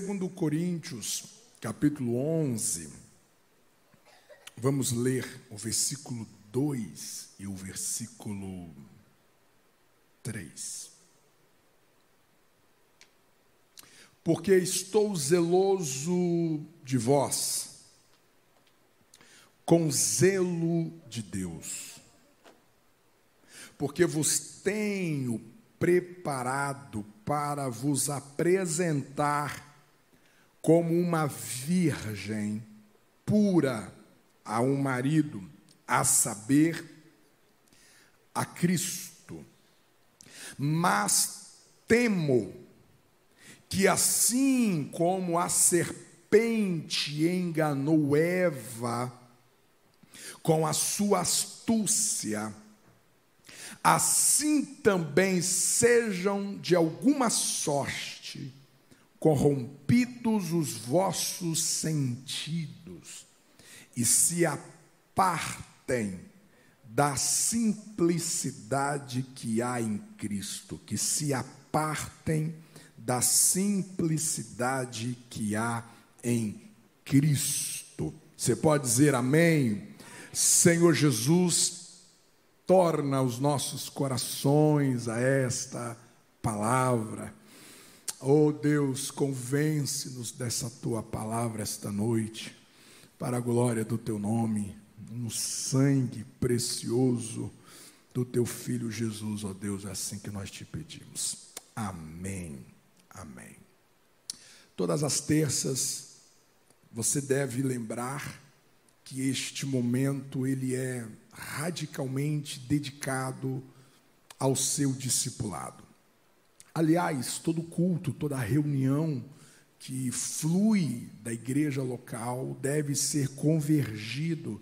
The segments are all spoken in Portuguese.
Segundo Coríntios, capítulo 11, vamos ler o versículo 2 e o versículo 3. Porque estou zeloso de vós, com zelo de Deus, porque vos tenho preparado para vos apresentar como uma virgem pura a um marido, a saber, a Cristo. Mas temo que assim como a serpente enganou Eva com a sua astúcia, assim também sejam de alguma sorte corrompidos os vossos sentidos e se apartem da simplicidade que há em Cristo, que se apartem da simplicidade que há em Cristo. Você pode dizer amém? Senhor Jesus, torna os nossos corações a esta palavra Oh Deus, convence-nos dessa tua palavra esta noite, para a glória do teu nome, no sangue precioso do teu filho Jesus, ó oh Deus, é assim que nós te pedimos. Amém. Amém. Todas as terças você deve lembrar que este momento ele é radicalmente dedicado ao seu discipulado. Aliás, todo culto, toda reunião que flui da igreja local deve ser convergido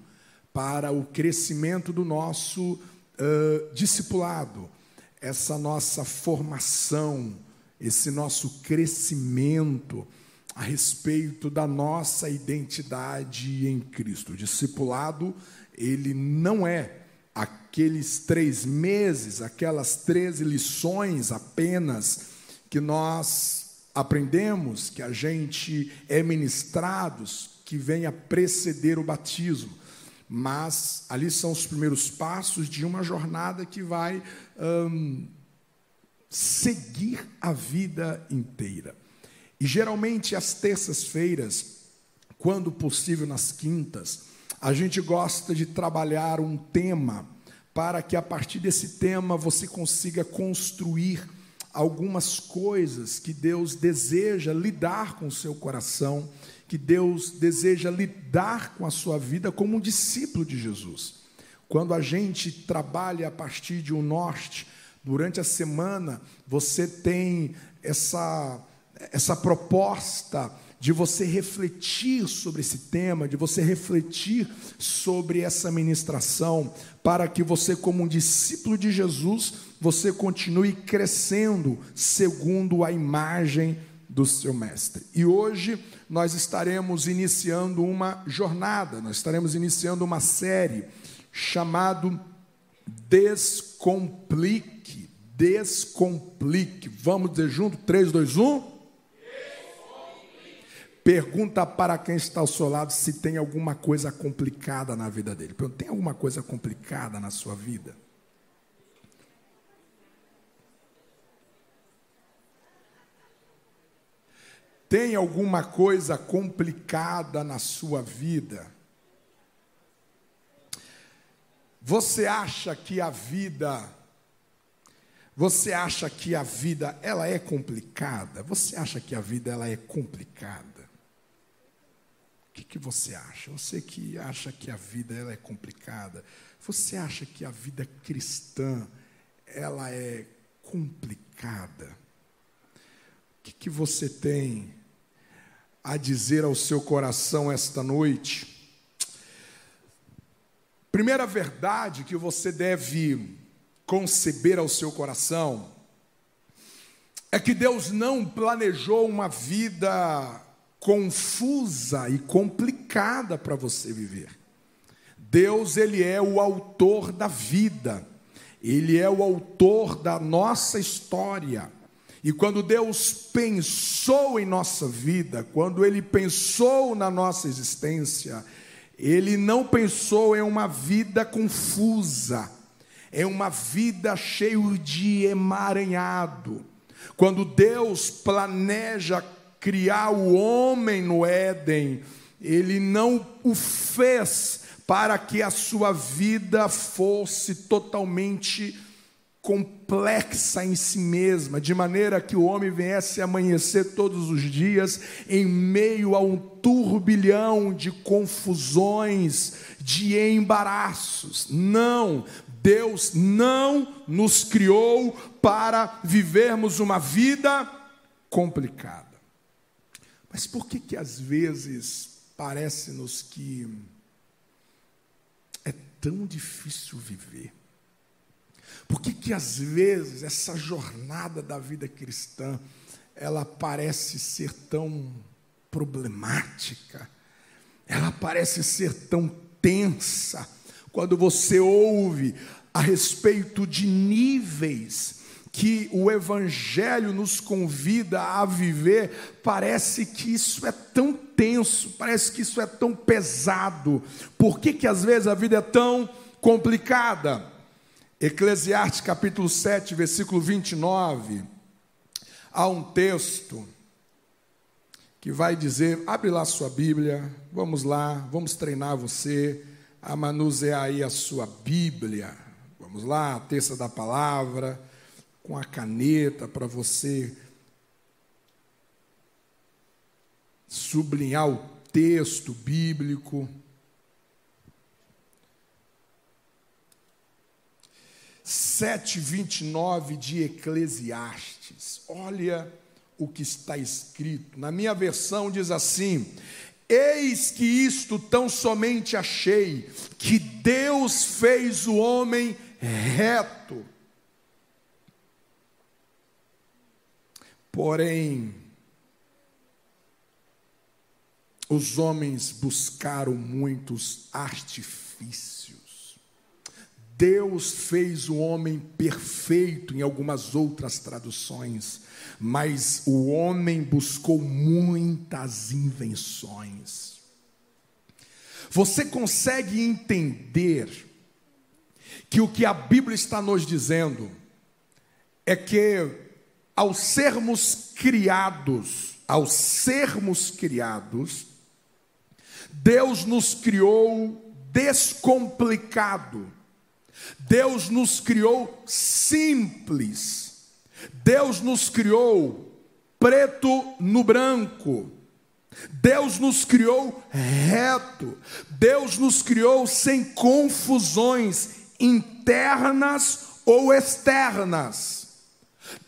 para o crescimento do nosso uh, discipulado, essa nossa formação, esse nosso crescimento a respeito da nossa identidade em Cristo. O discipulado, ele não é aqueles três meses, aquelas treze lições apenas que nós aprendemos, que a gente é ministrados, que vem a preceder o batismo. Mas ali são os primeiros passos de uma jornada que vai hum, seguir a vida inteira. E geralmente às terças-feiras, quando possível nas quintas, a gente gosta de trabalhar um tema para que a partir desse tema você consiga construir algumas coisas que Deus deseja lidar com o seu coração, que Deus deseja lidar com a sua vida como um discípulo de Jesus. Quando a gente trabalha a partir de um norte, durante a semana você tem essa essa proposta de você refletir sobre esse tema, de você refletir sobre essa ministração, para que você, como um discípulo de Jesus, você continue crescendo segundo a imagem do seu mestre. E hoje nós estaremos iniciando uma jornada, nós estaremos iniciando uma série chamado Descomplique, Descomplique. Vamos dizer junto? 3, 2, 1. Pergunta para quem está ao seu lado se tem alguma coisa complicada na vida dele. Pergunta, tem alguma coisa complicada na sua vida? Tem alguma coisa complicada na sua vida? Você acha que a vida Você acha que a vida ela é complicada? Você acha que a vida ela é complicada? Que, que você acha? Você que acha que a vida ela é complicada, você acha que a vida cristã ela é complicada? O que, que você tem a dizer ao seu coração esta noite? Primeira verdade que você deve conceber ao seu coração é que Deus não planejou uma vida confusa e complicada para você viver. Deus, ele é o autor da vida. Ele é o autor da nossa história. E quando Deus pensou em nossa vida, quando Ele pensou na nossa existência, Ele não pensou em uma vida confusa, em uma vida cheia de emaranhado. Quando Deus planeja criar o homem no Éden, Ele não o fez para que a sua vida fosse totalmente complexa em si mesma, de maneira que o homem viesse a amanhecer todos os dias em meio a um turbilhão de confusões, de embaraços. Não, Deus não nos criou para vivermos uma vida complicada. Mas por que que às vezes parece-nos que é tão difícil viver? Por que, que às vezes essa jornada da vida cristã ela parece ser tão problemática? Ela parece ser tão tensa quando você ouve a respeito de níveis que o Evangelho nos convida a viver, parece que isso é tão tenso, parece que isso é tão pesado. Por que, que às vezes a vida é tão complicada? Eclesiastes capítulo 7, versículo 29, há um texto que vai dizer: abre lá sua Bíblia, vamos lá, vamos treinar você a manusear aí a sua Bíblia. Vamos lá, a terça da palavra, com a caneta para você sublinhar o texto bíblico. 7:29 de Eclesiastes. Olha o que está escrito. Na minha versão diz assim: Eis que isto tão somente achei, que Deus fez o homem reto. Porém, os homens buscaram muitos artifícios Deus fez o homem perfeito em algumas outras traduções, mas o homem buscou muitas invenções. Você consegue entender que o que a Bíblia está nos dizendo é que ao sermos criados, ao sermos criados, Deus nos criou descomplicado Deus nos criou simples. Deus nos criou preto no branco. Deus nos criou reto. Deus nos criou sem confusões internas ou externas.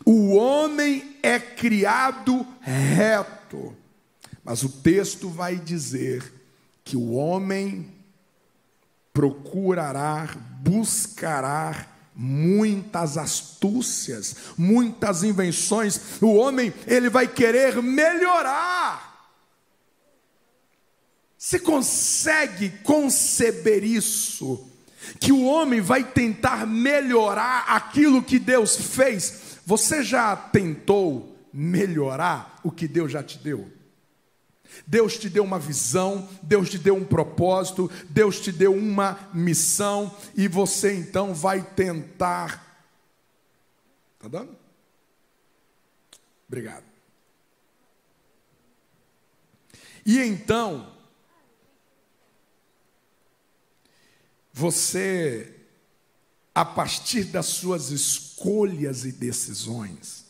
O homem é criado reto. Mas o texto vai dizer que o homem procurará, buscará muitas astúcias, muitas invenções. O homem, ele vai querer melhorar. Você consegue conceber isso? Que o homem vai tentar melhorar aquilo que Deus fez. Você já tentou melhorar o que Deus já te deu? Deus te deu uma visão, Deus te deu um propósito, Deus te deu uma missão, e você então vai tentar. Está dando? Obrigado. E então, você, a partir das suas escolhas e decisões,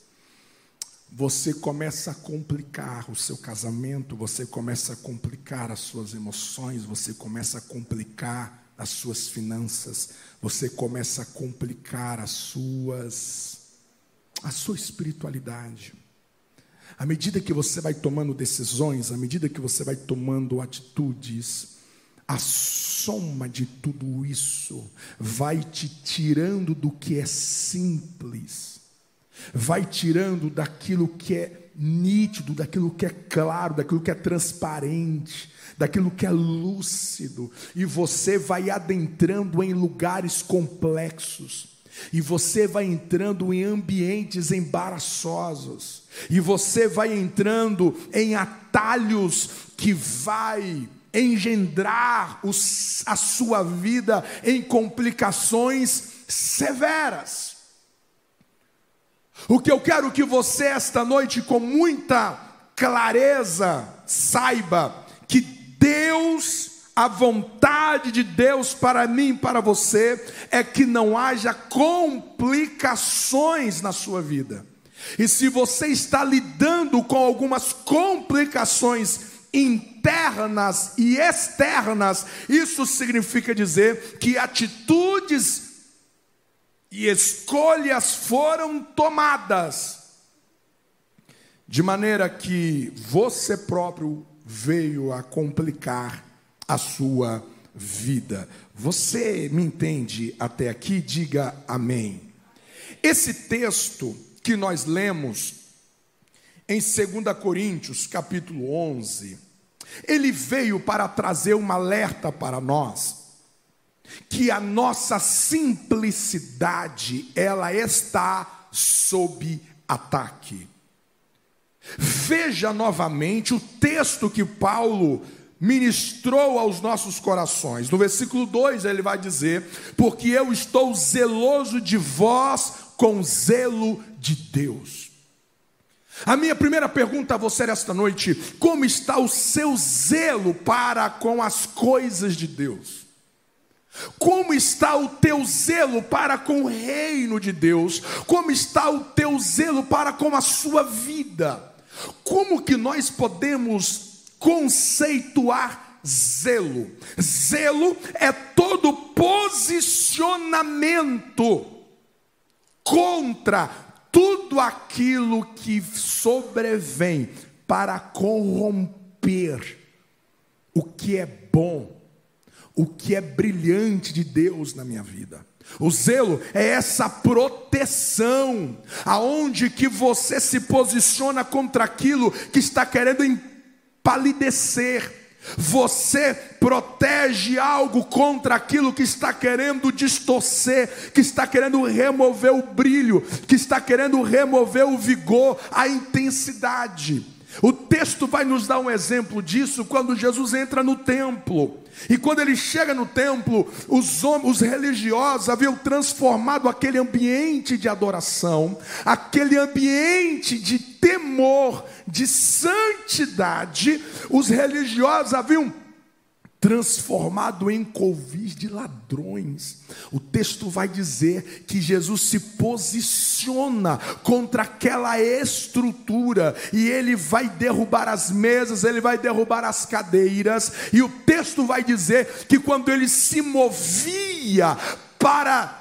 você começa a complicar o seu casamento, você começa a complicar as suas emoções, você começa a complicar as suas finanças, você começa a complicar as suas a sua espiritualidade. À medida que você vai tomando decisões, à medida que você vai tomando atitudes, a soma de tudo isso vai te tirando do que é simples vai tirando daquilo que é nítido, daquilo que é claro, daquilo que é transparente, daquilo que é lúcido, e você vai adentrando em lugares complexos. E você vai entrando em ambientes embaraçosos. E você vai entrando em atalhos que vai engendrar a sua vida em complicações severas. O que eu quero que você esta noite com muita clareza saiba que Deus a vontade de Deus para mim para você é que não haja complicações na sua vida. E se você está lidando com algumas complicações internas e externas, isso significa dizer que atitudes e escolhas foram tomadas de maneira que você próprio veio a complicar a sua vida. Você me entende até aqui? Diga amém. Esse texto que nós lemos em 2 Coríntios, capítulo 11, ele veio para trazer um alerta para nós que a nossa simplicidade ela está sob ataque. Veja novamente o texto que Paulo ministrou aos nossos corações. No versículo 2 ele vai dizer: Porque eu estou zeloso de vós com zelo de Deus. A minha primeira pergunta a você esta noite: como está o seu zelo para com as coisas de Deus? Como está o teu zelo para com o reino de Deus? Como está o teu zelo para com a sua vida? Como que nós podemos conceituar zelo. Zelo é todo posicionamento contra tudo aquilo que sobrevém para corromper o que é bom, o que é brilhante de Deus na minha vida. O zelo é essa proteção, aonde que você se posiciona contra aquilo que está querendo palidecer. Você protege algo contra aquilo que está querendo distorcer, que está querendo remover o brilho, que está querendo remover o vigor, a intensidade. O texto vai nos dar um exemplo disso quando Jesus entra no templo. E quando ele chega no templo, os, homens, os religiosos haviam transformado aquele ambiente de adoração, aquele ambiente de temor, de santidade, os religiosos haviam transformado em covis de ladrões. O texto vai dizer que Jesus se posiciona contra aquela estrutura e ele vai derrubar as mesas, ele vai derrubar as cadeiras, e o texto vai dizer que quando ele se movia para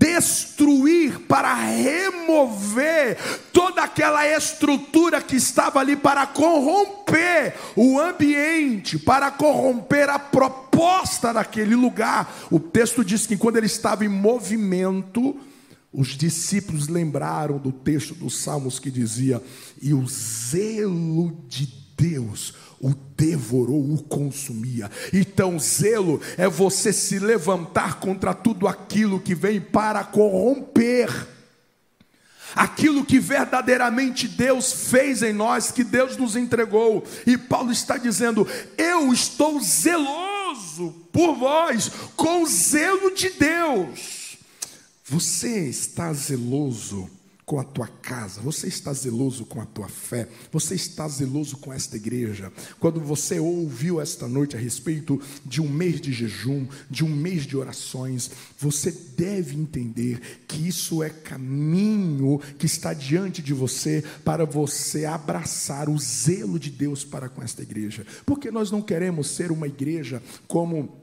destruir, para remover toda aquela estrutura que estava ali para corromper o ambiente, para corromper a proposta daquele lugar. O texto diz que quando ele estava em movimento, os discípulos lembraram do texto dos Salmos que dizia: "E o zelo de Deus o devorou, o consumia. Então, zelo é você se levantar contra tudo aquilo que vem para corromper. Aquilo que verdadeiramente Deus fez em nós, que Deus nos entregou. E Paulo está dizendo: Eu estou zeloso por vós, com zelo de Deus. Você está zeloso com a tua casa, você está zeloso com a tua fé, você está zeloso com esta igreja. Quando você ouviu esta noite a respeito de um mês de jejum, de um mês de orações, você deve entender que isso é caminho que está diante de você para você abraçar o zelo de Deus para com esta igreja, porque nós não queremos ser uma igreja como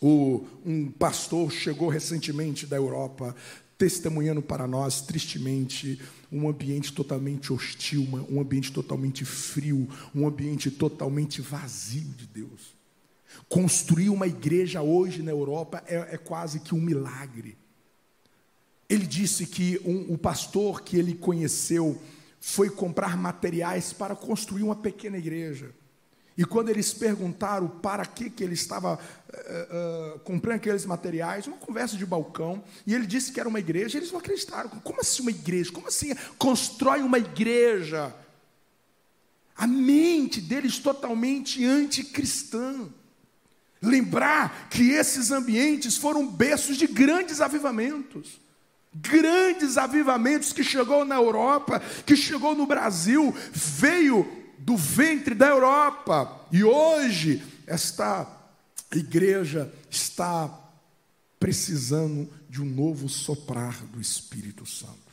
o, um pastor chegou recentemente da Europa, testemunhando para nós, tristemente, um ambiente totalmente hostil, um ambiente totalmente frio, um ambiente totalmente vazio de Deus. Construir uma igreja hoje na Europa é, é quase que um milagre. Ele disse que um, o pastor que ele conheceu foi comprar materiais para construir uma pequena igreja. E quando eles perguntaram para que, que ele estava uh, uh, comprando aqueles materiais, uma conversa de balcão, e ele disse que era uma igreja, eles não acreditaram. Como assim uma igreja? Como assim constrói uma igreja? A mente deles totalmente anticristã. Lembrar que esses ambientes foram berços de grandes avivamentos. Grandes avivamentos que chegou na Europa, que chegou no Brasil, veio do ventre da Europa. E hoje, esta igreja está precisando de um novo soprar do Espírito Santo.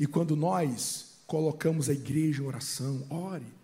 E quando nós colocamos a igreja em oração, ore.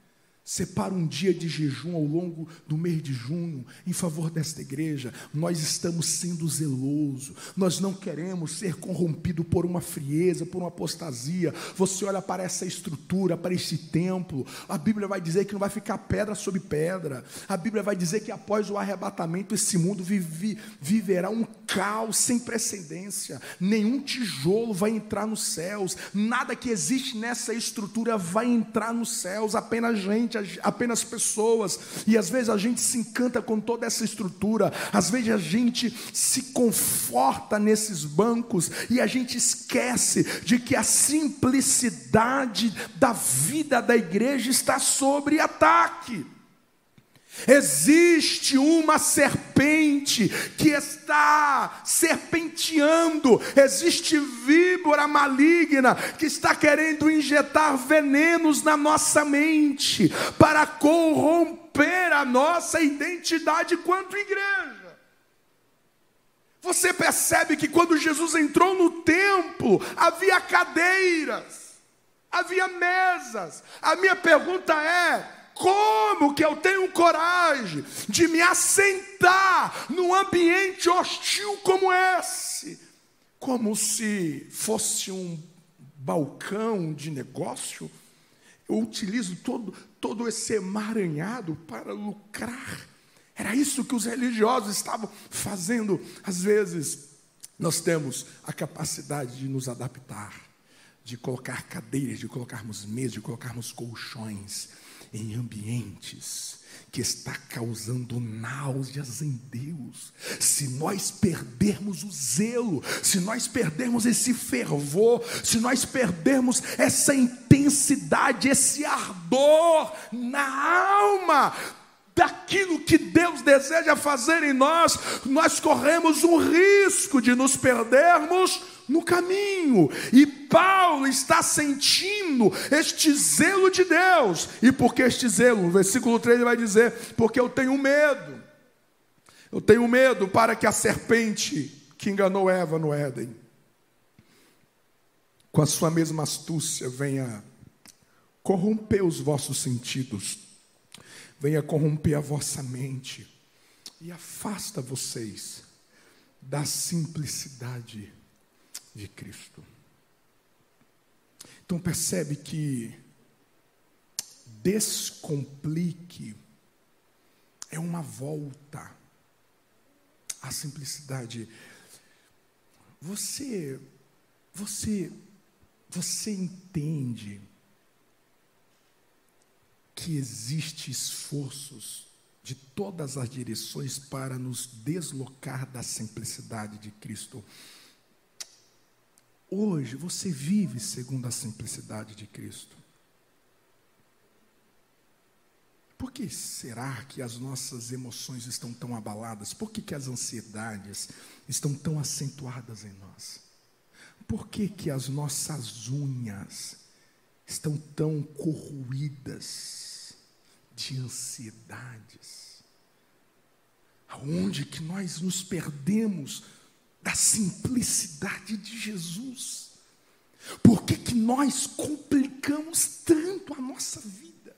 Separa um dia de jejum ao longo do mês de junho em favor desta igreja. Nós estamos sendo zelosos. Nós não queremos ser corrompidos por uma frieza, por uma apostasia. Você olha para essa estrutura, para este templo. A Bíblia vai dizer que não vai ficar pedra sobre pedra. A Bíblia vai dizer que após o arrebatamento esse mundo vive, viverá um caos sem precedência. Nenhum tijolo vai entrar nos céus. Nada que existe nessa estrutura vai entrar nos céus. Apenas gente apenas pessoas, e às vezes a gente se encanta com toda essa estrutura, às vezes a gente se conforta nesses bancos e a gente esquece de que a simplicidade da vida da igreja está sobre ataque. Existe uma serpente que está serpenteando, existe víbora maligna que está querendo injetar venenos na nossa mente para corromper a nossa identidade quanto igreja. Você percebe que quando Jesus entrou no templo, havia cadeiras, havia mesas. A minha pergunta é: como que eu tenho coragem de me assentar num ambiente hostil como esse? Como se fosse um balcão de negócio? Eu utilizo todo, todo esse emaranhado para lucrar. Era isso que os religiosos estavam fazendo. Às vezes, nós temos a capacidade de nos adaptar, de colocar cadeiras, de colocarmos mesas, de colocarmos colchões em ambientes que está causando náuseas em Deus. Se nós perdermos o zelo, se nós perdermos esse fervor, se nós perdermos essa intensidade, esse ardor na alma, daquilo que Deus deseja fazer em nós, nós corremos um risco de nos perdermos no caminho. E Paulo está sentindo este zelo de Deus. E por que este zelo? No versículo 3 ele vai dizer: Porque eu tenho medo. Eu tenho medo para que a serpente que enganou Eva no Éden, com a sua mesma astúcia, venha corromper os vossos sentidos, venha corromper a vossa mente e afasta vocês da simplicidade de Cristo. Então percebe que descomplique é uma volta à simplicidade. Você você você entende que existe esforços de todas as direções para nos deslocar da simplicidade de Cristo. Hoje você vive segundo a simplicidade de Cristo. Por que será que as nossas emoções estão tão abaladas? Por que, que as ansiedades estão tão acentuadas em nós? Por que, que as nossas unhas estão tão corroídas de ansiedades? Aonde que nós nos perdemos da simplicidade de Jesus. Por que, que nós complicamos tanto a nossa vida?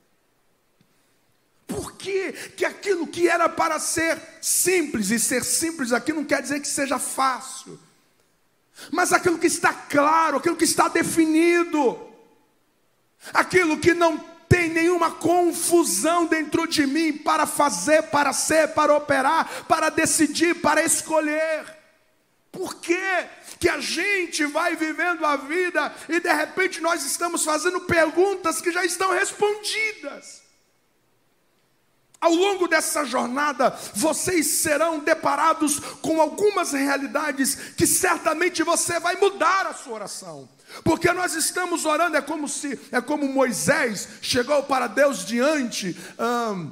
Por que, que aquilo que era para ser simples, e ser simples aqui não quer dizer que seja fácil, mas aquilo que está claro, aquilo que está definido, aquilo que não tem nenhuma confusão dentro de mim para fazer, para ser, para operar, para decidir, para escolher. Por que, a gente vai vivendo a vida e de repente nós estamos fazendo perguntas que já estão respondidas? Ao longo dessa jornada, vocês serão deparados com algumas realidades que certamente você vai mudar a sua oração. Porque nós estamos orando, é como se, é como Moisés chegou para Deus diante hum,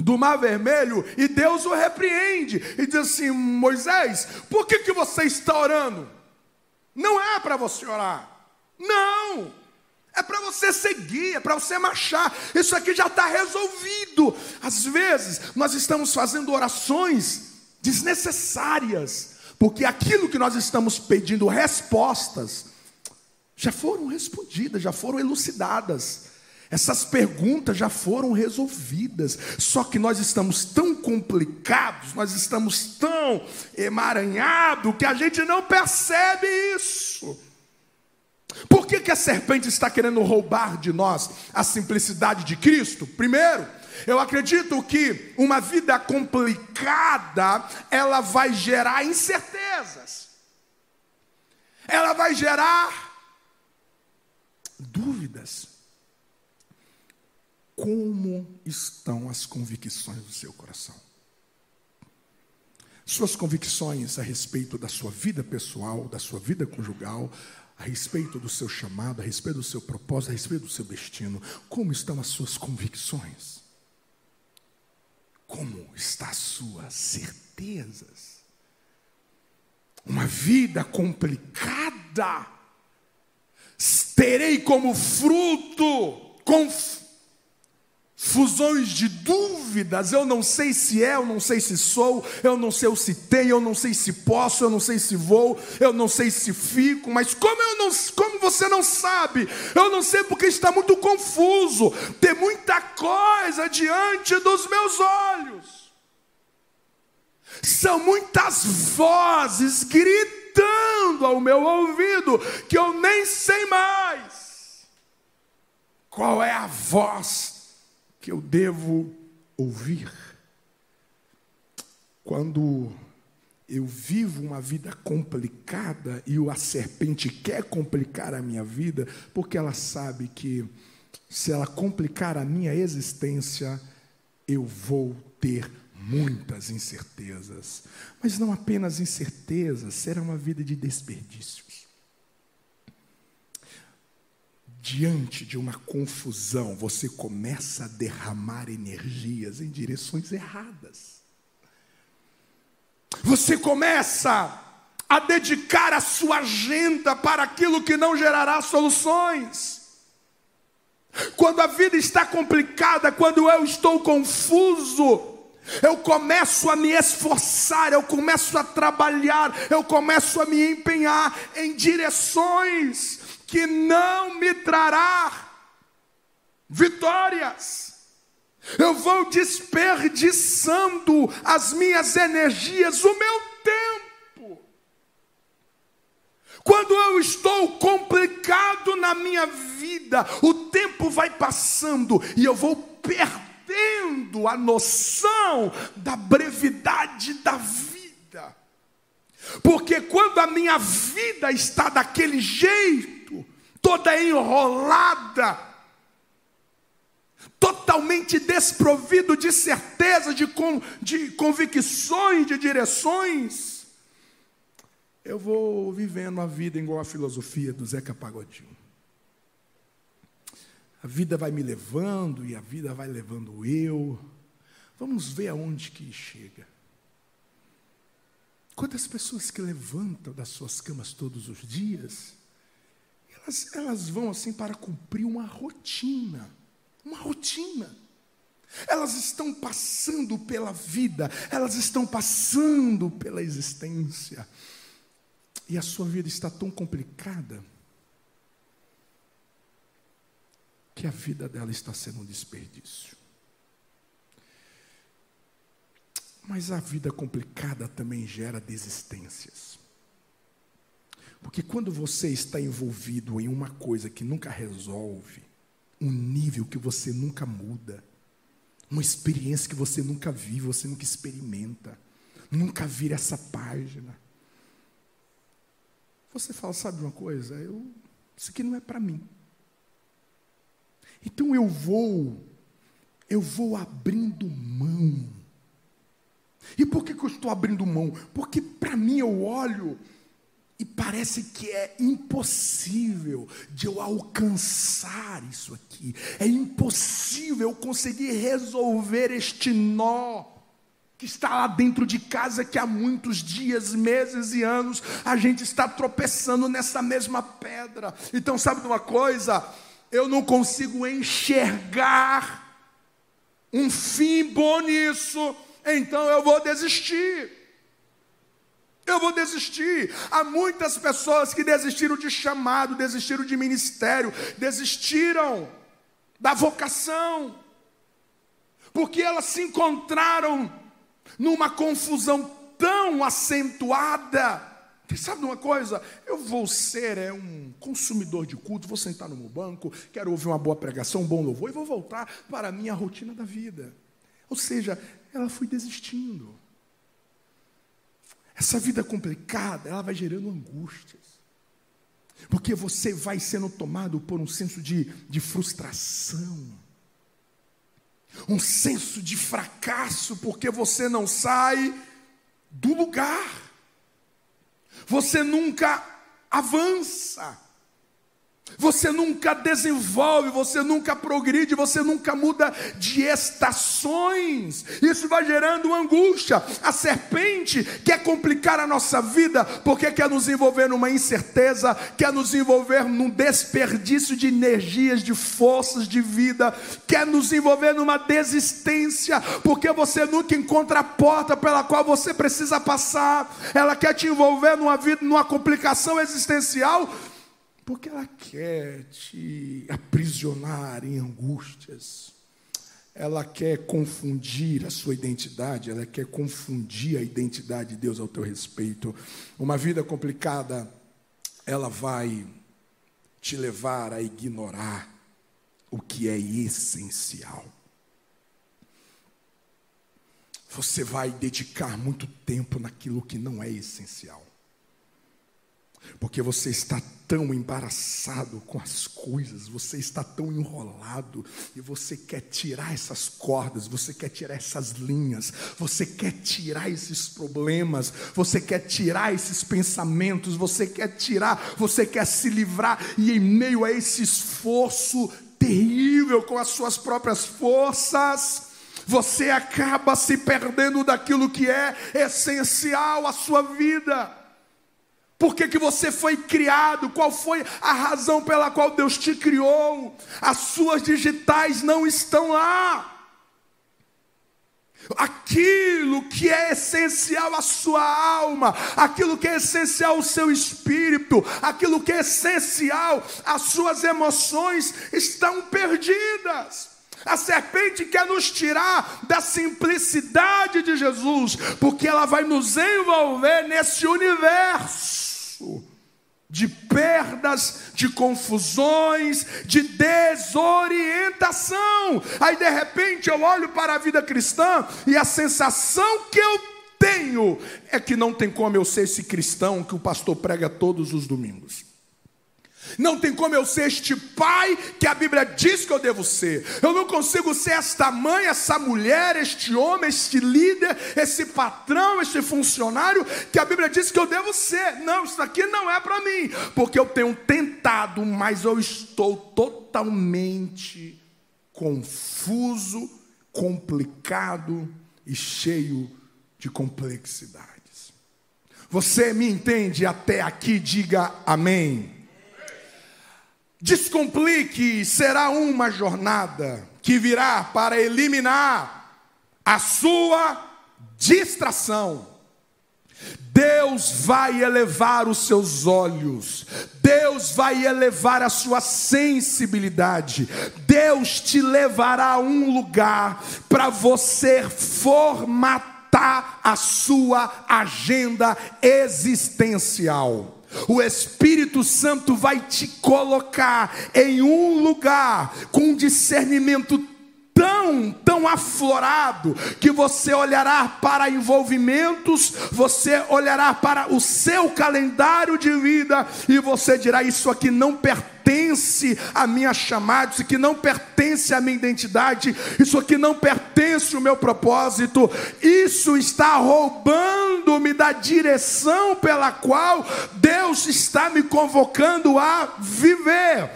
do Mar Vermelho e Deus o repreende e diz assim: Moisés, por que, que você está orando? Não é para você orar, não. É para você seguir, é para você marchar. Isso aqui já está resolvido. Às vezes, nós estamos fazendo orações desnecessárias, porque aquilo que nós estamos pedindo respostas já foram respondidas, já foram elucidadas. Essas perguntas já foram resolvidas, só que nós estamos tão complicados, nós estamos tão emaranhados que a gente não percebe isso. Por que, que a serpente está querendo roubar de nós a simplicidade de Cristo? Primeiro, eu acredito que uma vida complicada, ela vai gerar incertezas. Ela vai gerar dúvidas. Como estão as convicções do seu coração? Suas convicções a respeito da sua vida pessoal, da sua vida conjugal, a respeito do seu chamado, a respeito do seu propósito, a respeito do seu destino. Como estão as suas convicções? Como está as suas certezas? Uma vida complicada. Terei como fruto conf fusões de dúvidas, eu não sei se é, eu não sei se sou, eu não sei se tenho, eu não sei se posso, eu não sei se vou, eu não sei se fico, mas como eu não, como você não sabe, eu não sei porque está muito confuso, tem muita coisa diante dos meus olhos. São muitas vozes gritando ao meu ouvido que eu nem sei mais. Qual é a voz que eu devo ouvir. Quando eu vivo uma vida complicada e a serpente quer complicar a minha vida, porque ela sabe que se ela complicar a minha existência, eu vou ter muitas incertezas. Mas não apenas incertezas, será uma vida de desperdício. Diante de uma confusão, você começa a derramar energias em direções erradas. Você começa a dedicar a sua agenda para aquilo que não gerará soluções. Quando a vida está complicada, quando eu estou confuso, eu começo a me esforçar, eu começo a trabalhar, eu começo a me empenhar em direções que não me trará vitórias. Eu vou desperdiçando as minhas energias, o meu tempo. Quando eu estou complicado na minha vida, o tempo vai passando e eu vou perdendo a noção da brevidade da vida. Porque quando a minha vida está daquele jeito, toda enrolada, totalmente desprovido de certeza, de, con, de convicções, de direções, eu vou vivendo a vida igual a filosofia do Zeca Pagodinho. A vida vai me levando e a vida vai levando eu. Vamos ver aonde que chega. Quantas pessoas que levantam das suas camas todos os dias elas, elas vão assim para cumprir uma rotina. Uma rotina. Elas estão passando pela vida, elas estão passando pela existência. E a sua vida está tão complicada que a vida dela está sendo um desperdício. Mas a vida complicada também gera desistências. Porque quando você está envolvido em uma coisa que nunca resolve, um nível que você nunca muda, uma experiência que você nunca vive, você nunca experimenta, nunca vira essa página. Você fala, sabe uma coisa? Eu, isso aqui não é para mim. Então eu vou eu vou abrindo mão. E por que, que eu estou abrindo mão? Porque para mim eu olho e parece que é impossível de eu alcançar isso aqui. É impossível eu conseguir resolver este nó que está lá dentro de casa que há muitos dias, meses e anos a gente está tropeçando nessa mesma pedra. Então, sabe de uma coisa? Eu não consigo enxergar um fim bom nisso, então eu vou desistir. Eu vou desistir. Há muitas pessoas que desistiram de chamado, desistiram de ministério, desistiram da vocação, porque elas se encontraram numa confusão tão acentuada. Sabe uma coisa? Eu vou ser é, um consumidor de culto, vou sentar no meu banco, quero ouvir uma boa pregação, um bom louvor e vou voltar para a minha rotina da vida. Ou seja, ela foi desistindo. Essa vida complicada, ela vai gerando angústias. Porque você vai sendo tomado por um senso de, de frustração um senso de fracasso, porque você não sai do lugar, você nunca avança. Você nunca desenvolve, você nunca progride, você nunca muda de estações. Isso vai gerando angústia. A serpente quer complicar a nossa vida porque quer nos envolver numa incerteza, quer nos envolver num desperdício de energias, de forças de vida, quer nos envolver numa desistência, porque você nunca encontra a porta pela qual você precisa passar. Ela quer te envolver numa vida, numa complicação existencial porque ela quer te aprisionar em angústias. Ela quer confundir a sua identidade, ela quer confundir a identidade de Deus ao teu respeito. Uma vida complicada, ela vai te levar a ignorar o que é essencial. Você vai dedicar muito tempo naquilo que não é essencial. Porque você está tão embaraçado com as coisas, você está tão enrolado e você quer tirar essas cordas, você quer tirar essas linhas, você quer tirar esses problemas, você quer tirar esses pensamentos, você quer tirar, você quer se livrar e em meio a esse esforço terrível com as suas próprias forças, você acaba se perdendo daquilo que é essencial à sua vida. Por que, que você foi criado? Qual foi a razão pela qual Deus te criou? As suas digitais não estão lá. Aquilo que é essencial à sua alma, aquilo que é essencial ao seu espírito, aquilo que é essencial às suas emoções, estão perdidas. A serpente quer nos tirar da simplicidade de Jesus, porque ela vai nos envolver nesse universo de perdas, de confusões, de desorientação. Aí de repente eu olho para a vida cristã e a sensação que eu tenho é que não tem como eu ser esse cristão que o pastor prega todos os domingos. Não tem como eu ser este pai que a Bíblia diz que eu devo ser. Eu não consigo ser esta mãe, essa mulher, este homem, este líder, esse patrão, este funcionário que a Bíblia diz que eu devo ser. Não, isso aqui não é para mim, porque eu tenho tentado, mas eu estou totalmente confuso, complicado e cheio de complexidades. Você me entende até aqui? Diga amém. Descomplique será uma jornada que virá para eliminar a sua distração. Deus vai elevar os seus olhos, Deus vai elevar a sua sensibilidade, Deus te levará a um lugar para você formatar a sua agenda existencial. O Espírito Santo vai te colocar em um lugar com discernimento tão tão, aflorado, que você olhará para envolvimentos, você olhará para o seu calendário de vida e você dirá: Isso aqui não pertence à minha chamada, isso aqui não pertence à minha identidade, isso aqui não pertence ao meu propósito, isso está roubando-me da direção pela qual Deus está me convocando a viver.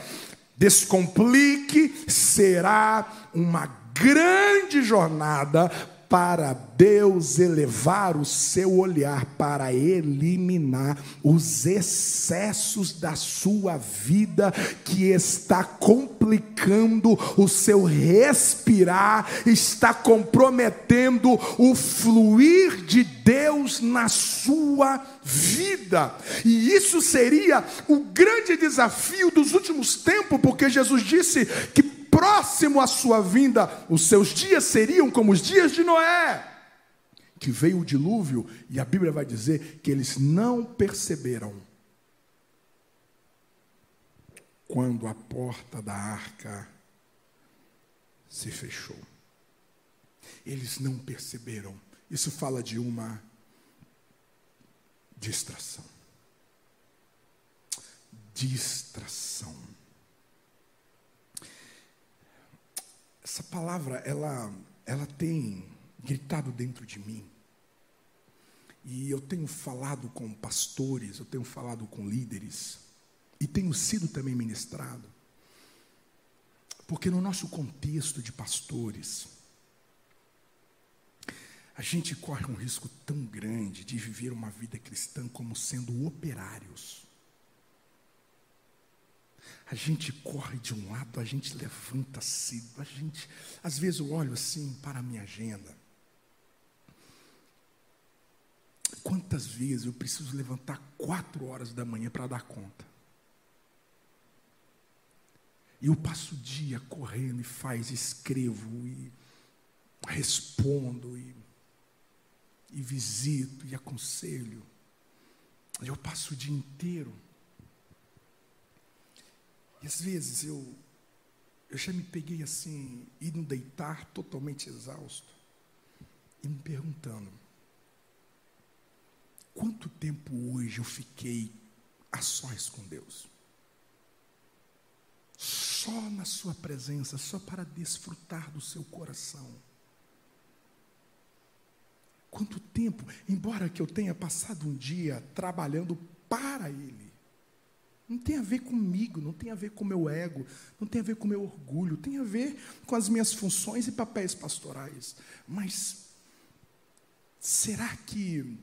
Descomplique, será uma grande jornada para Deus elevar o seu olhar para eliminar os excessos da sua vida que está complicando o seu respirar, está comprometendo o fluir de Deus na sua vida. E isso seria o grande desafio dos últimos tempos, porque Jesus disse que próximo à sua vinda, os seus dias seriam como os dias de Noé, que veio o dilúvio, e a Bíblia vai dizer que eles não perceberam quando a porta da arca se fechou. Eles não perceberam. Isso fala de uma distração. Distração. Essa palavra, ela, ela tem gritado dentro de mim. E eu tenho falado com pastores, eu tenho falado com líderes, e tenho sido também ministrado. Porque no nosso contexto de pastores, a gente corre um risco tão grande de viver uma vida cristã como sendo operários. A gente corre de um lado, a gente levanta-se, a gente. Às vezes eu olho assim para a minha agenda. Quantas vezes eu preciso levantar quatro horas da manhã para dar conta? E eu passo o dia correndo e faz, escrevo e respondo e, e visito e aconselho. Eu passo o dia inteiro e às vezes eu, eu já me peguei assim, indo deitar totalmente exausto, e me perguntando: quanto tempo hoje eu fiquei a sós com Deus? Só na Sua presença, só para desfrutar do seu coração. Quanto tempo, embora que eu tenha passado um dia trabalhando para Ele, não tem a ver comigo, não tem a ver com o meu ego, não tem a ver com o meu orgulho, tem a ver com as minhas funções e papéis pastorais. Mas será que,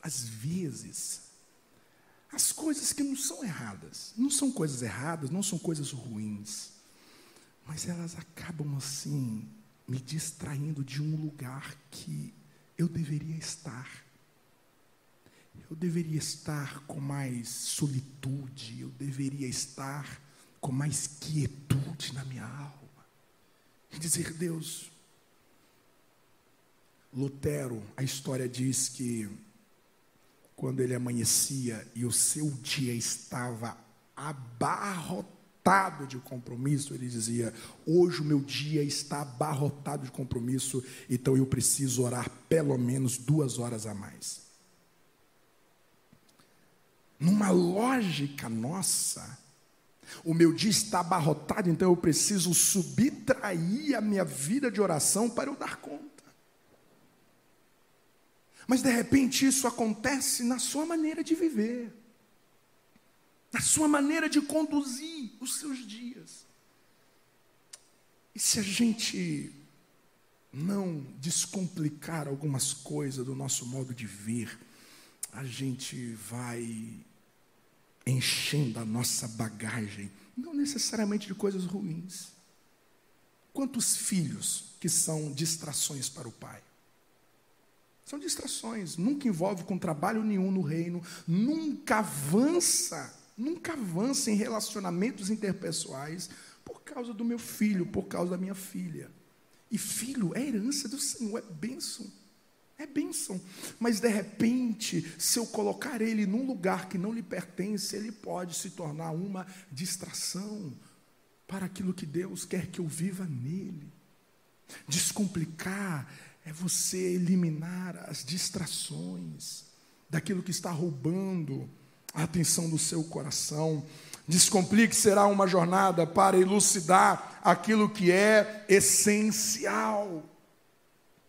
às vezes, as coisas que não são erradas, não são coisas erradas, não são coisas ruins, mas elas acabam assim, me distraindo de um lugar que eu deveria estar? Eu deveria estar com mais solitude, eu deveria estar com mais quietude na minha alma. E dizer, Deus, Lutero, a história diz que quando ele amanhecia e o seu dia estava abarrotado de compromisso, ele dizia: Hoje o meu dia está abarrotado de compromisso, então eu preciso orar pelo menos duas horas a mais numa lógica nossa, o meu dia está abarrotado, então eu preciso subtrair a minha vida de oração para eu dar conta. Mas de repente isso acontece na sua maneira de viver, na sua maneira de conduzir os seus dias. E se a gente não descomplicar algumas coisas do nosso modo de ver, a gente vai enchendo a nossa bagagem, não necessariamente de coisas ruins. Quantos filhos que são distrações para o pai? São distrações, nunca envolve com trabalho nenhum no reino, nunca avança, nunca avança em relacionamentos interpessoais por causa do meu filho, por causa da minha filha. E filho é herança do Senhor, é bênção. É bênção. Mas de repente, se eu colocar ele num lugar que não lhe pertence, ele pode se tornar uma distração para aquilo que Deus quer que eu viva nele. Descomplicar é você eliminar as distrações daquilo que está roubando a atenção do seu coração. Descomplique será uma jornada para elucidar aquilo que é essencial.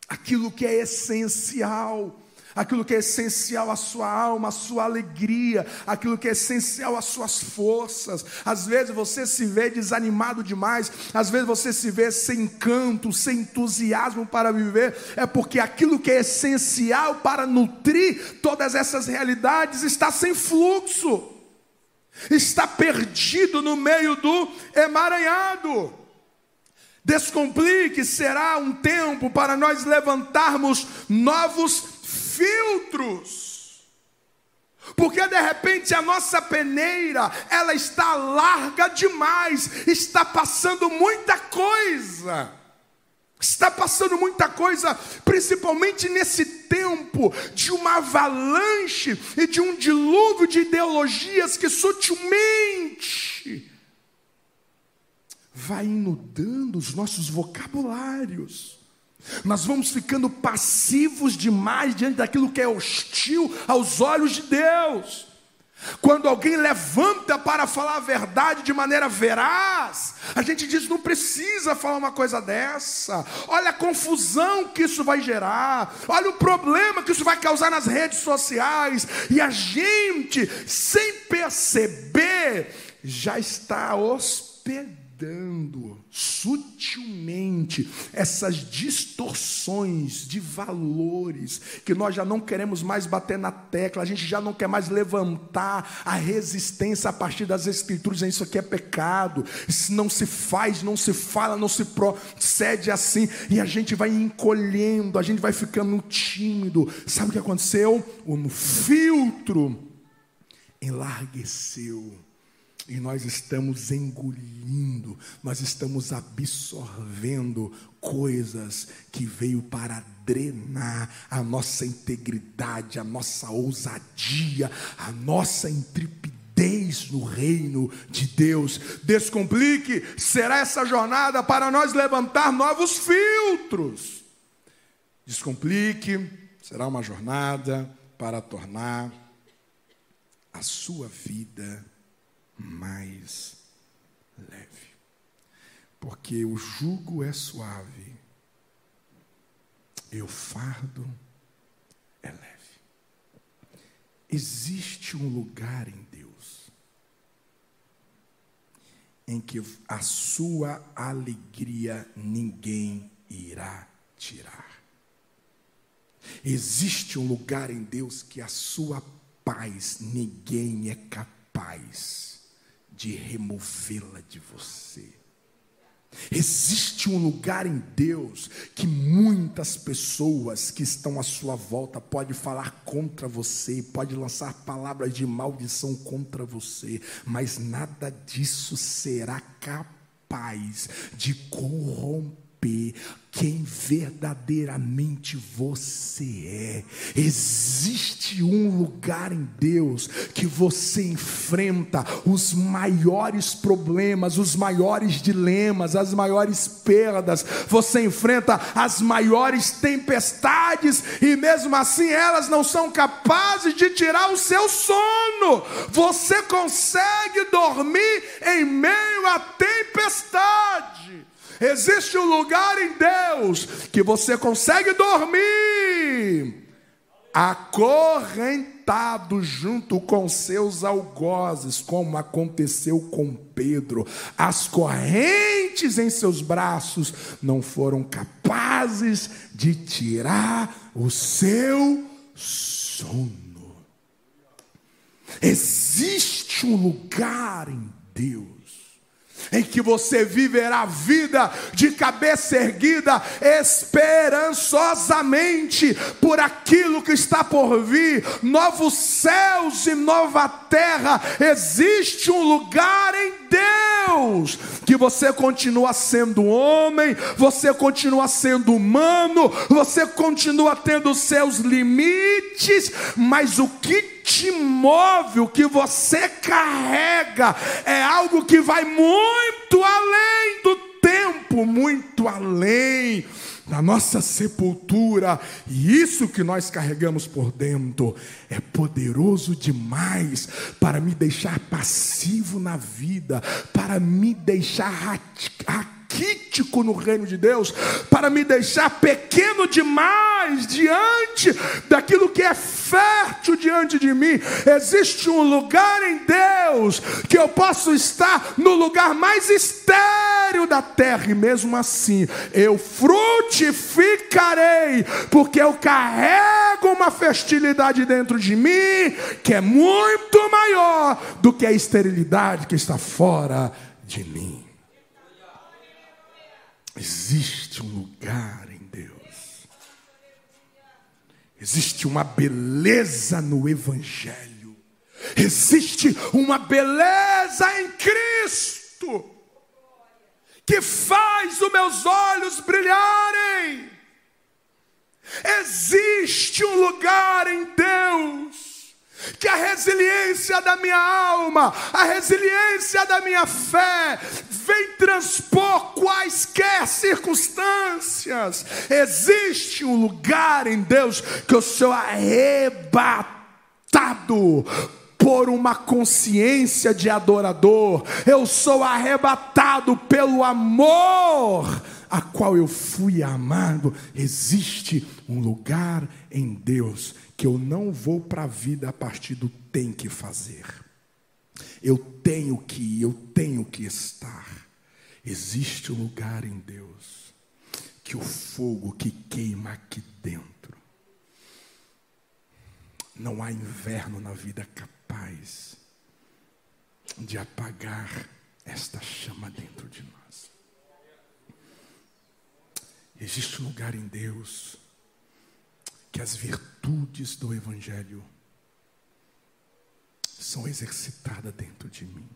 Aquilo que é essencial aquilo que é essencial à sua alma, à sua alegria, aquilo que é essencial às suas forças. Às vezes você se vê desanimado demais, às vezes você se vê sem encanto, sem entusiasmo para viver, é porque aquilo que é essencial para nutrir todas essas realidades está sem fluxo. Está perdido no meio do emaranhado. Descomplique, será um tempo para nós levantarmos novos filtros. Porque de repente a nossa peneira, ela está larga demais, está passando muita coisa. Está passando muita coisa, principalmente nesse tempo de uma avalanche e de um dilúvio de ideologias que sutilmente vai inundando os nossos vocabulários. Nós vamos ficando passivos demais diante daquilo que é hostil aos olhos de Deus. Quando alguém levanta para falar a verdade de maneira veraz, a gente diz: não precisa falar uma coisa dessa. Olha a confusão que isso vai gerar, olha o problema que isso vai causar nas redes sociais, e a gente, sem perceber, já está hospedando dando sutilmente essas distorções de valores que nós já não queremos mais bater na tecla, a gente já não quer mais levantar a resistência a partir das escrituras, isso aqui é pecado, isso não se faz, não se fala, não se procede assim, e a gente vai encolhendo, a gente vai ficando tímido. Sabe o que aconteceu? O filtro enlargueceu e nós estamos engolindo, nós estamos absorvendo coisas que veio para drenar a nossa integridade, a nossa ousadia, a nossa intrepidez no reino de Deus. Descomplique, será essa jornada para nós levantar novos filtros. Descomplique, será uma jornada para tornar a sua vida mais leve. Porque o jugo é suave e o fardo é leve. Existe um lugar em Deus em que a sua alegria ninguém irá tirar. Existe um lugar em Deus que a sua paz ninguém é capaz de removê-la de você. Existe um lugar em Deus que muitas pessoas que estão à sua volta pode falar contra você, pode lançar palavras de maldição contra você, mas nada disso será capaz de corromper quem verdadeiramente você é. Existe um lugar em Deus que você enfrenta os maiores problemas, os maiores dilemas, as maiores perdas, você enfrenta as maiores tempestades e mesmo assim elas não são capazes de tirar o seu sono. Você consegue dormir em meio à tempestade. Existe um lugar em Deus que você consegue dormir acorrentado junto com seus algozes, como aconteceu com Pedro. As correntes em seus braços não foram capazes de tirar o seu sono. Existe um lugar em Deus em que você viverá a vida de cabeça erguida, esperançosamente por aquilo que está por vir, novos céus e nova terra. Existe um lugar em Deus que você continua sendo homem, você continua sendo humano, você continua tendo seus limites, mas o que te move, o que você carrega, é algo que vai muito além do tempo muito além da nossa sepultura, e isso que nós carregamos por dentro é poderoso demais para me deixar passivo na vida, para me deixar raquítico no reino de Deus, para me deixar pequeno demais diante daquilo que é fértil diante de mim. Existe um lugar em Deus que eu posso estar no lugar mais estéril da terra, e mesmo assim eu frutificarei, porque eu carrego uma fertilidade dentro de mim que é muito maior do que a esterilidade que está fora de mim. Existe um lugar em Deus. Existe uma beleza no Evangelho. Existe uma beleza em Cristo que faz os meus olhos brilharem. Existe um lugar em Deus que a resiliência da minha alma, a resiliência da minha fé, vem transpor quaisquer circunstâncias. Existe um lugar em Deus que eu sou arrebatado por uma consciência de adorador, eu sou arrebatado pelo amor a qual eu fui amado. Existe um lugar em Deus que eu não vou para a vida a partir do tem que fazer. Eu tenho que ir, eu tenho que estar. Existe um lugar em Deus que o fogo que queima aqui dentro. Não há inverno na vida capaz de apagar esta chama dentro de nós. Existe um lugar em Deus que as virtudes do Evangelho são exercitadas dentro de mim.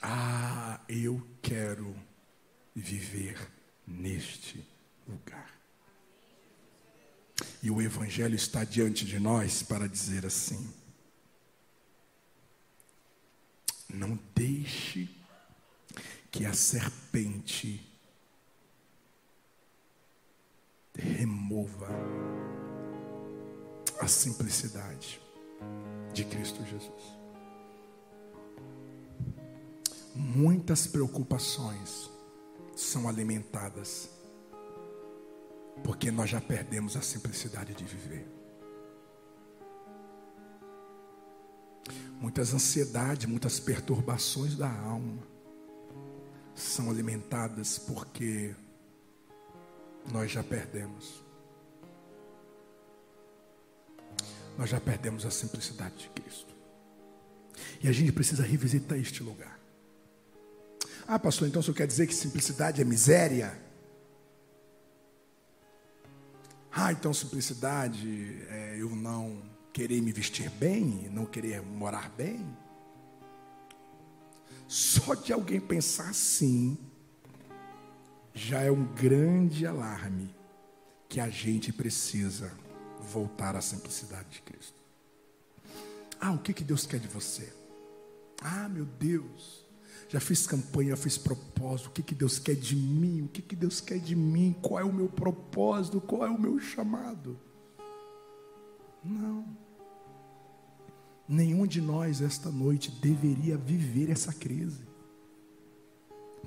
Ah, eu quero viver neste lugar. E o Evangelho está diante de nós para dizer assim: não deixe que a serpente remova a simplicidade de Cristo Jesus. Muitas preocupações são alimentadas porque nós já perdemos a simplicidade de viver. Muitas ansiedades, muitas perturbações da alma são alimentadas porque nós já perdemos. Nós já perdemos a simplicidade de Cristo. E a gente precisa revisitar este lugar. Ah, pastor, então o senhor quer dizer que simplicidade é miséria? Ah, então simplicidade é eu não querer me vestir bem, não querer morar bem? Só de alguém pensar assim, já é um grande alarme que a gente precisa voltar à simplicidade de Cristo. Ah, o que, que Deus quer de você? Ah, meu Deus, já fiz campanha, já fiz propósito. O que, que Deus quer de mim? O que, que Deus quer de mim? Qual é o meu propósito? Qual é o meu chamado? Não. Nenhum de nós esta noite deveria viver essa crise.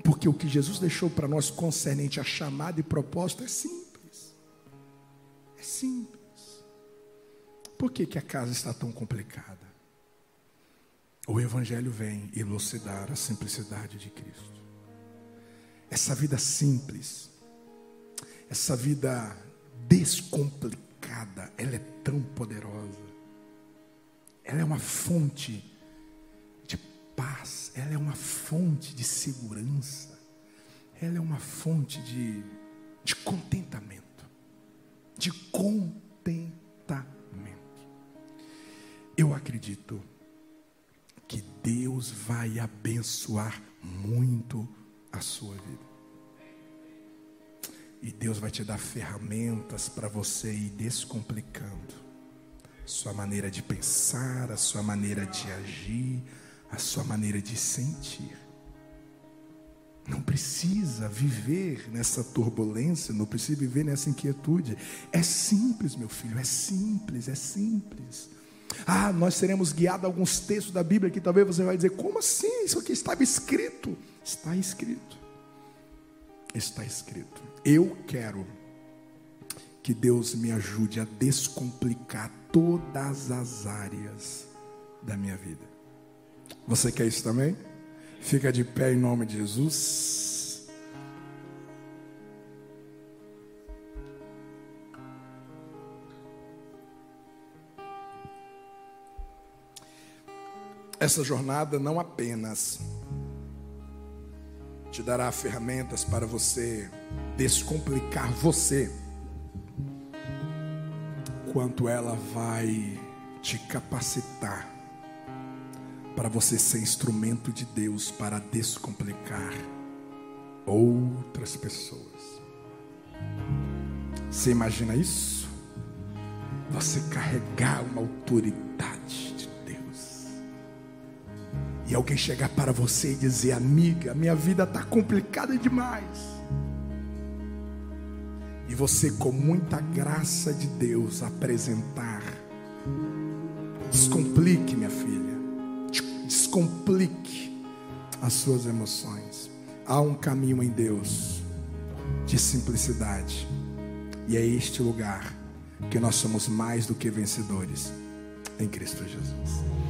Porque o que Jesus deixou para nós concernente a chamada e propósito é simples. É simples. Por que, que a casa está tão complicada? O Evangelho vem elucidar a simplicidade de Cristo. Essa vida simples, essa vida descomplicada, ela é tão poderosa. Ela é uma fonte paz, ela é uma fonte de segurança, ela é uma fonte de, de contentamento. De contentamento. Eu acredito que Deus vai abençoar muito a sua vida. E Deus vai te dar ferramentas para você ir descomplicando sua maneira de pensar, a sua maneira de agir, a sua maneira de sentir. Não precisa viver nessa turbulência, não precisa viver nessa inquietude. É simples, meu filho, é simples, é simples. Ah, nós seremos guiados a alguns textos da Bíblia que talvez você vai dizer: como assim? Isso aqui estava escrito. Está escrito. Está escrito. Eu quero que Deus me ajude a descomplicar todas as áreas da minha vida. Você quer isso também? Fica de pé em nome de Jesus. Essa jornada não apenas te dará ferramentas para você descomplicar você, quanto ela vai te capacitar para você ser instrumento de Deus para descomplicar outras pessoas. Você imagina isso? Você carregar uma autoridade de Deus. E alguém chegar para você e dizer: Amiga, minha vida está complicada demais. E você, com muita graça de Deus, apresentar. Descomplique as suas emoções. Há um caminho em Deus de simplicidade. E é este lugar que nós somos mais do que vencedores em Cristo Jesus.